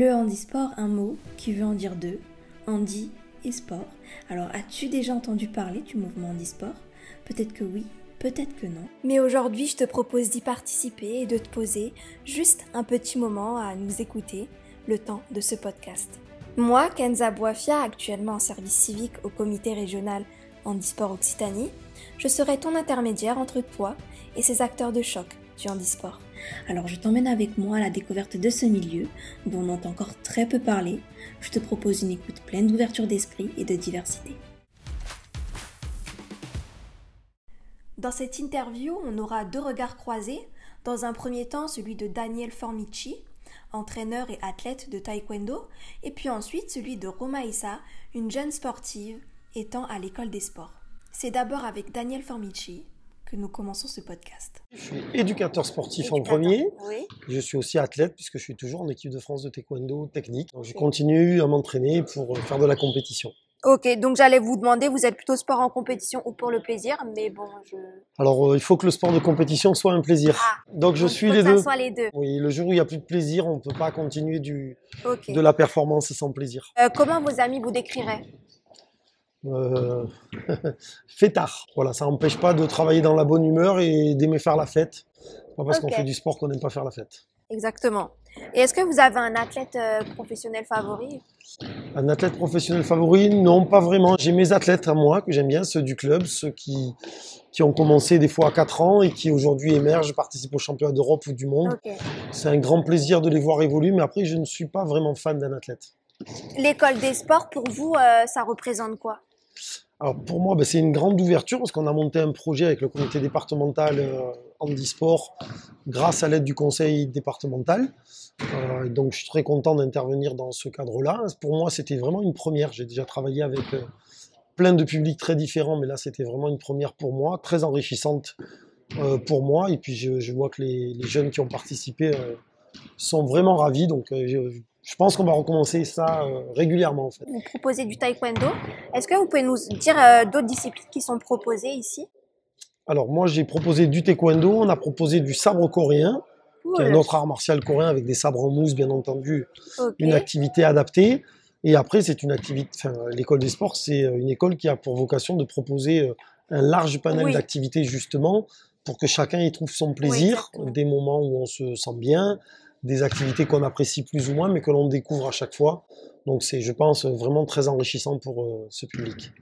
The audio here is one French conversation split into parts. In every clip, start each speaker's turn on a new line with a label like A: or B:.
A: Le handisport, un mot qui veut en dire deux, handi et sport. Alors as-tu déjà entendu parler du mouvement handisport? Peut-être que oui, peut-être que non. Mais aujourd'hui, je te propose d'y participer et de te poser juste un petit moment à nous écouter le temps de ce podcast. Moi, Kenza Boafia, actuellement en service civique au comité régional Handisport Occitanie, je serai ton intermédiaire entre toi et ces acteurs de choc du handisport. Alors je t'emmène avec moi à la découverte de ce milieu dont on entend encore très peu parler. Je te propose une écoute pleine d'ouverture d'esprit et de diversité. Dans cette interview, on aura deux regards croisés. Dans un premier temps, celui de Daniel Formici, entraîneur et athlète de taekwondo, et puis ensuite celui de Roma Issa, une jeune sportive étant à l'école des sports. C'est d'abord avec Daniel Formici que nous commençons ce podcast.
B: Je suis éducateur sportif en premier. Je suis aussi athlète puisque je suis toujours en équipe de France de taekwondo technique. je continue à m'entraîner pour faire de la compétition.
A: Ok, donc j'allais vous demander, vous êtes plutôt sport en compétition ou pour le plaisir, mais bon, je...
B: Alors, euh, il faut que le sport de compétition soit un plaisir. Ah, donc, je suis les deux.
A: soit les deux.
B: Oui, le jour où il n'y a plus de plaisir, on ne peut pas continuer du, de la performance sans plaisir.
A: Euh, comment vos amis vous décriraient?
B: Euh, tard. Voilà, ça n'empêche pas de travailler dans la bonne humeur et d'aimer faire la fête. Pas parce qu'on fait du sport qu'on n'aime pas faire la fête.
A: Exactement. Et est-ce que vous avez un athlète euh, professionnel favori?
B: Un athlète professionnel favori? Non, pas vraiment. J'ai mes athlètes à moi que j'aime bien, ceux du club, ceux qui, qui ont commencé des fois à 4 ans et qui aujourd'hui émergent, participent au championnat d'Europe ou du monde. C'est un grand plaisir de les voir évoluer, mais après, je ne suis pas vraiment fan d'un athlète.
A: L'école des sports, pour vous, euh, ça représente quoi?
B: Alors pour moi, ben, c'est une grande ouverture parce qu'on a monté un projet avec le comité départemental euh, handisport grâce à l'aide du conseil départemental. Euh, donc je suis très content d'intervenir dans ce cadre-là. Pour moi, c'était vraiment une première. J'ai déjà travaillé avec euh, plein de publics très différents, mais là, c'était vraiment une première pour moi, très enrichissante euh, pour moi. Et puis je, vois que les, les, jeunes qui ont participé sont vraiment ravis. Donc je, pense qu'on va recommencer ça euh, régulièrement en fait.
A: Vous proposez du taekwondo. Est-ce que vous pouvez nous dire euh, d'autres disciplines qui sont proposées ici?
B: Alors moi j'ai proposé du taekwondo, on a proposé du sabre coréen, qui est un autre art martial coréen avec des sabres en mousse bien entendu, une activité adaptée. Et après c'est une activité, enfin, l'école des sports c'est euh, une école qui a pour vocation de proposer un large panel d'activités justement pour que chacun y trouve son plaisir, des moments où on se sent bien, des activités qu'on apprécie plus ou moins, mais que l'on découvre à chaque fois. Donc c'est, je pense, vraiment très enrichissant pour euh, ce public.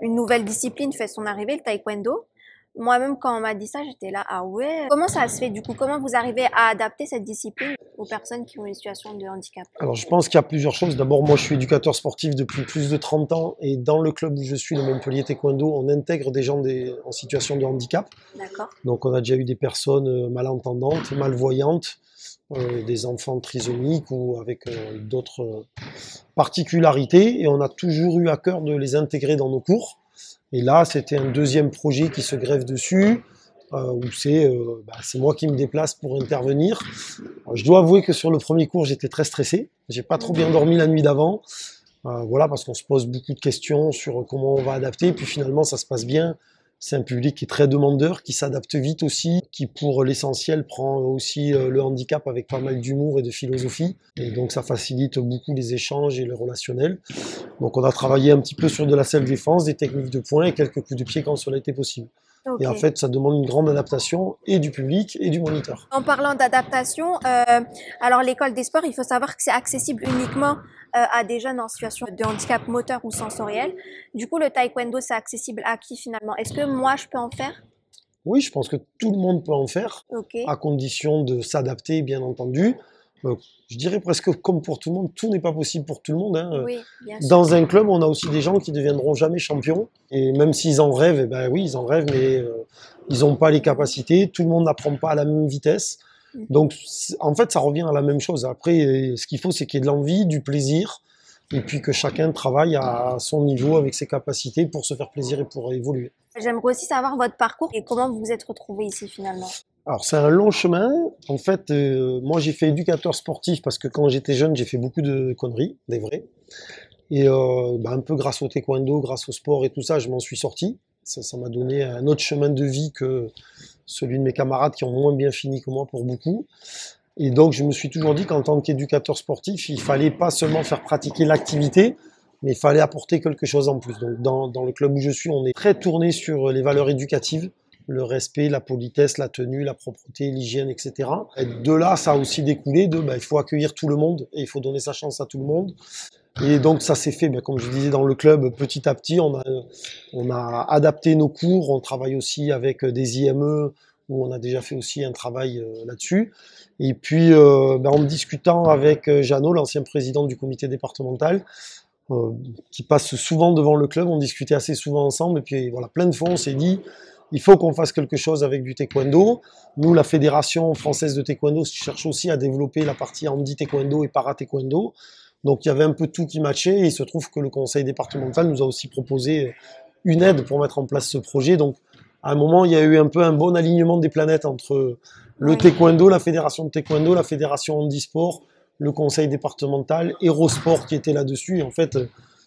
A: Une nouvelle discipline fait son arrivée, le taekwondo. Moi-même, quand on m'a dit ça, j'étais là, ah ouais. Comment ça se fait du coup? Comment vous arrivez à adapter cette discipline aux personnes qui ont une situation de handicap?
B: Alors, je pense qu'il y a plusieurs choses. D'abord, moi, je suis éducateur sportif depuis plus de 30 ans et dans le club où je suis, le Montpellier Taekwondo, on intègre des gens des, en situation de handicap.
A: D'accord.
B: Donc, on a déjà eu des personnes euh, malentendantes, malvoyantes, euh, des enfants trisomiques ou avec euh, d'autres euh, particularités. Et on a toujours eu à cœur de les intégrer dans nos cours. Et là, c'était un deuxième projet qui se greffe dessus, où c'est bah, moi qui me déplace pour intervenir. je dois avouer que sur le premier cours, j'étais très stressé. J'ai pas trop bien dormi la nuit d'avant. voilà, parce qu'on se pose beaucoup de questions sur comment on va adapter. Puis finalement, ça se passe bien. C'est un public qui est très demandeur, qui s'adapte vite aussi, qui pour l'essentiel prend aussi euh, le handicap avec pas mal d'humour et de philosophie. Et donc ça facilite beaucoup les échanges et le relationnel. Donc on a travaillé un petit peu sur de la self-défense, des techniques de poing et quelques coups de pied quand cela était possible. Et en fait, ça demande une grande adaptation et du public et du moniteur.
A: En parlant d'adaptation, euh, alors l'école des sports, il faut savoir que c'est accessible uniquement euh, à des jeunes en situation de handicap moteur ou sensoriel. Du coup, le taekwondo, c'est accessible à qui finalement? Est-ce que moi, je peux en faire?
B: Oui, je pense que tout le monde peut en faire, à condition de s'adapter, bien entendu. Euh, je dirais presque comme pour tout le monde, tout n'est pas possible pour tout le monde. Hein. Dans un club, on a aussi des gens qui deviendront jamais champions. Et même s'ils en rêvent, eh ben oui, ils en rêvent, mais euh, ils n'ont pas les capacités. Tout le monde n'apprend pas à la même vitesse. Mm. Donc, en fait, ça revient à la même chose. Après, ce qu'il faut, c'est qu'il y ait de l'envie, du plaisir, et puis que chacun travaille à son niveau avec ses capacités pour se faire plaisir et pour évoluer.
A: J'aimerais aussi savoir votre parcours et comment vous vous êtes retrouvé ici finalement.
B: Alors c'est un long chemin. En fait, euh, moi j'ai fait éducateur sportif parce que quand j'étais jeune, j'ai fait beaucoup de conneries, des vrais. Et euh, bah, un peu grâce au taekwondo, grâce au sport et tout ça, je m'en suis sorti. Ça m'a donné un autre chemin de vie que celui de mes camarades qui ont moins bien fini que moi pour beaucoup. Et donc, je me suis toujours dit qu'en tant qu'éducateur sportif, il fallait pas seulement faire pratiquer l'activité, mais il fallait apporter quelque chose en plus. Donc, dans, dans, le club où je suis, on est très tourné sur les valeurs éducatives, le respect, la politesse, la tenue, la propreté, l'hygiène, etc. Et de là, ça a aussi découlé de, ben, il faut accueillir tout le monde et il faut donner sa chance à tout le monde. Et donc ça s'est fait, ben, comme je disais, dans le club petit à petit. On a, adapté nos cours. On travaille aussi avec des IME où on a déjà fait aussi un travail euh, là-dessus. Et puis, euh, ben, en discutant avec euh, Jeannot, l'ancien président du comité départemental, qui passe souvent devant le club, on discutait assez souvent ensemble. Et puis voilà, plein de fois, on s'est dit, il faut qu'on fasse quelque chose avec du taekwondo. Nous, la Fédération française de taekwondo cherche aussi à développer la partie handi taekwondo et para taekwondo. Donc il y avait un peu tout qui matchait et il se trouve que le conseil départemental nous a aussi proposé une aide pour mettre en place ce projet. Donc à un moment, il y a eu un peu un bon alignement des planètes entre le taekwondo, la fédération de taekwondo, la fédération handisport, le conseil départemental, Hérosport qui était là-dessus. Et en fait,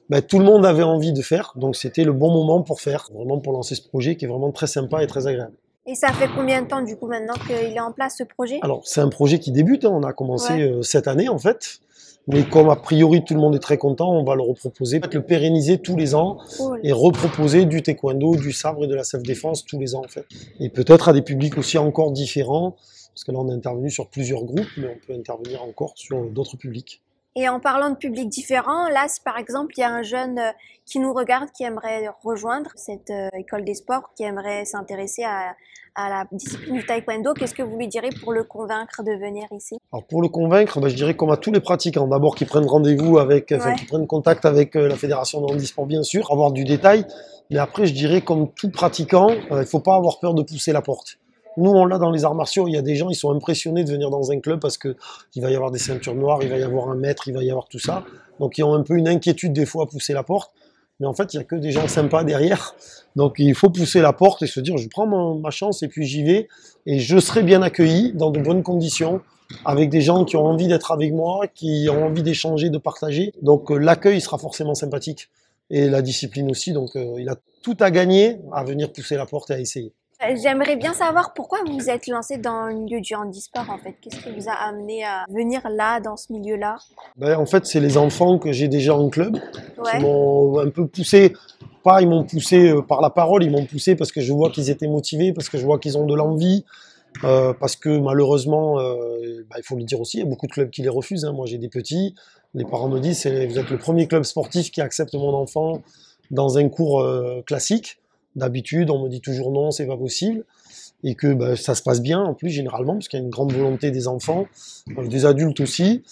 B: ben, tout le monde avait envie de faire, donc c'était le bon moment pour faire, vraiment pour lancer ce projet qui est vraiment très sympa et très agréable.
A: Et ça fait combien de temps du coup maintenant qu'il est en place ce projet?
B: Alors c'est un projet qui débute, hein. on a commencé euh, cette année en fait. Mais comme a priori tout le monde est très content, on va le reproposer, le pérenniser tous les ans et reproposer du taekwondo, du sabre et de la self-défense tous les ans en fait. Et peut-être à des publics aussi encore différents, parce que là on a intervenu sur plusieurs groupes, mais on peut intervenir encore sur d'autres publics.
A: Et en parlant de publics différents, là, par exemple, il y a un jeune euh, qui nous regarde, qui aimerait rejoindre cette euh, école des sports, qui aimerait s'intéresser à, à, la discipline du taekwondo. Qu'est-ce que vous lui direz pour le convaincre de venir ici?
B: Alors pour le convaincre, ben, je dirais comme à tous les pratiquants, d'abord qu'ils prennent rendez-vous avec, enfin qu'ils prennent contact avec euh, la fédération de handisport bien sûr, avoir du détail. Mais après, je dirais comme tout pratiquant, il ne faut pas avoir peur de pousser la porte. Nous, on l'a dans les arts martiaux. Il y a des gens, ils sont impressionnés de venir dans un club parce que il va y avoir des ceintures noires, il va y avoir un maître, il va y avoir tout ça. Donc, ils ont un peu une inquiétude des fois à pousser la porte. Mais en fait, il y a que des gens sympas derrière. Donc, il faut pousser la porte et se dire, je prends ma chance et puis j'y vais. Et je serai bien accueilli dans de bonnes conditions avec des gens qui ont envie d'être avec moi, qui ont envie d'échanger, de partager. Donc, euh, l'accueil sera forcément sympathique et la discipline aussi. Donc, euh, il a tout à gagner à venir pousser la porte et à essayer.
A: Euh, j'aimerais bien savoir pourquoi vous vous êtes lancé dans le milieu du handisport en fait. Qu'est-ce qui vous a amené à venir là, dans ce milieu-là?
B: Ben, En fait, c'est les enfants que j'ai déjà en club qui m'ont un peu poussé. Pas, ils m'ont poussé euh, par la parole, ils m'ont poussé parce que je vois qu'ils étaient motivés, parce que je vois qu'ils ont de l'envie, euh, parce que malheureusement, ben, il faut le dire aussi, il y a beaucoup de clubs qui les refusent. Hein. Moi, j'ai des petits. Les parents me disent, vous êtes le premier club sportif qui accepte mon enfant dans un cours classique. D'habitude, on me dit toujours non, c'est pas possible. Et que bah, ça se passe bien, en plus, généralement, parce qu'il y a une grande volonté des enfants, euh, des adultes aussi.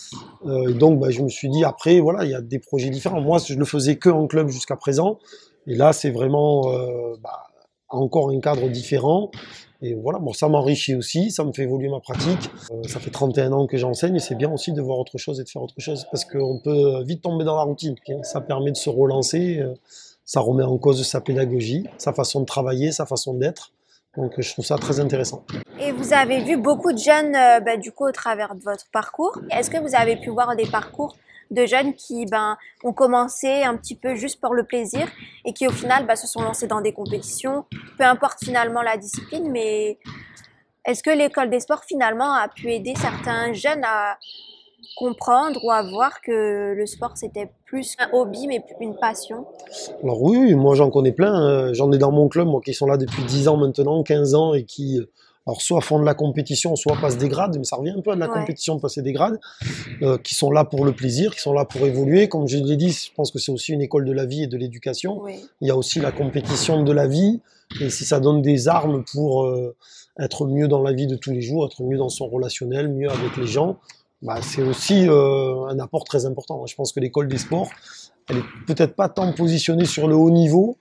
B: Euh, donc, bah, je me suis dit, après, voilà, il y a des projets différents. Moi, je le faisais que en club jusqu'à présent. Et là, c'est vraiment euh, bah, encore un cadre différent. Et voilà, bon, ça m'enrichit aussi, ça me fait évoluer ma pratique. ça fait 31 ans que j'enseigne et c'est bien aussi de voir autre chose et de faire autre chose parce qu'on peut vite tomber dans la routine. Ça permet de se relancer ça remet en cause sa pédagogie, sa façon de travailler, sa façon d'être. Donc je trouve ça très intéressant.
A: Et vous avez vu beaucoup de jeunes euh, bah, du coup au travers de votre parcours. Est-ce que vous avez pu voir des parcours de jeunes qui ben, ont commencé un petit peu juste pour le plaisir et qui au final bah, se sont lancés dans des compétitions, peu importe finalement la discipline, mais est-ce que l'école des sports finalement a pu aider certains jeunes à, comprendre ou à voir que le sport c'était plus un hobby mais une passion
B: Alors oui, moi j'en connais plein, hein. j'en ai dans mon club moi qui sont là depuis 10 ans maintenant, 15 ans et qui euh, alors soit font de la compétition, soit passent des grades, mais ça revient un peu à de la compétition de passer des grades, euh, qui sont là pour le plaisir, qui sont là pour évoluer. Comme je l'ai dit, je pense que c'est aussi une école de la vie et de l'éducation. Il y a aussi la compétition de la vie, et si ça donne des armes pour euh, être mieux dans la vie de tous les jours, être mieux dans son relationnel, mieux avec les gens, bah, c'est aussi euh, un apport très important. Je pense que l'école des sports, elle est peut-être pas tant positionnée sur le haut niveau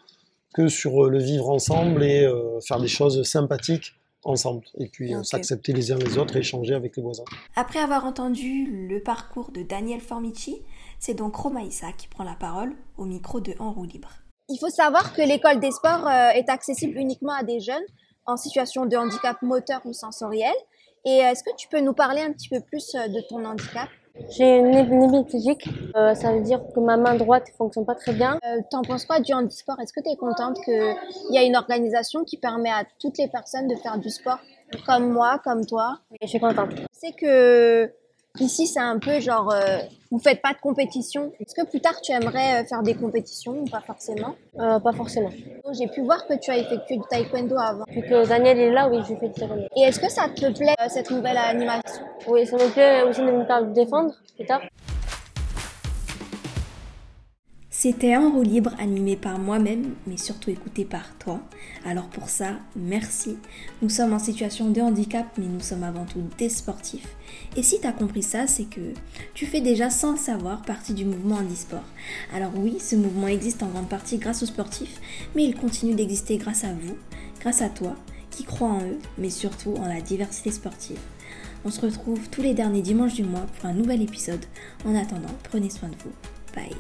B: que sur euh, le vivre ensemble et euh, faire des choses sympathiques ensemble. Et puis s'accepter les uns les autres et échanger avec les voisins.
A: Après avoir entendu le parcours de Daniel Formici, c'est donc Romaïsa qui prend la parole au micro de En roue libre. Il faut savoir que l'école des sports est accessible uniquement à des jeunes en situation de handicap moteur ou sensoriel et euh, est-ce que tu peux nous parler un petit peu plus euh, de ton handicap?
C: J'ai une hémiplégique, euh, ça veut dire que ma main droite ne fonctionne pas très bien.
A: Euh, T'en penses quoi du handisport? Est-ce que tu es contente qu'il y a une organisation qui permet à toutes les personnes de faire du sport? Comme moi, comme toi?
C: Je suis contente.
A: C'est que ici, c'est un peu genre, euh, vous faites pas de compétition. Est-ce que plus tard, tu aimerais euh, faire des compétitions ou pas forcément?
C: Euh, pas forcément.
A: J'ai pu voir que tu as effectué du taekwondo avant.
C: Vu que Daniel est là, oui, je fais du taekwondo.
A: Et est-ce que ça te plaît, euh, cette nouvelle animation?
C: Oui, ça me plaît aussi de me faire défendre plus tard.
A: C'était un roue libre animé par moi-même, mais surtout écouté par toi. Alors pour ça, merci. Nous sommes en situation de handicap, mais nous sommes avant tout des sportifs. Et si tu as compris ça, c'est que tu fais déjà sans le savoir partie du mouvement handisport. Alors oui, ce mouvement existe en grande partie grâce aux sportifs, mais il continue d'exister grâce à vous, grâce à toi, qui crois en eux, mais surtout en la diversité sportive. On se retrouve tous les derniers dimanches du mois pour un nouvel épisode. En attendant, prenez soin de vous. Bye.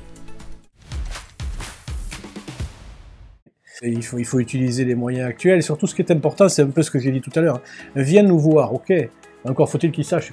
D: Il, faut, il faut utiliser les moyens actuels. Et surtout, ce qui est important, c'est un peu ce que j'ai dit tout à l'heure. Viens nous voir, ok? Encore faut-il qu'ils sachent.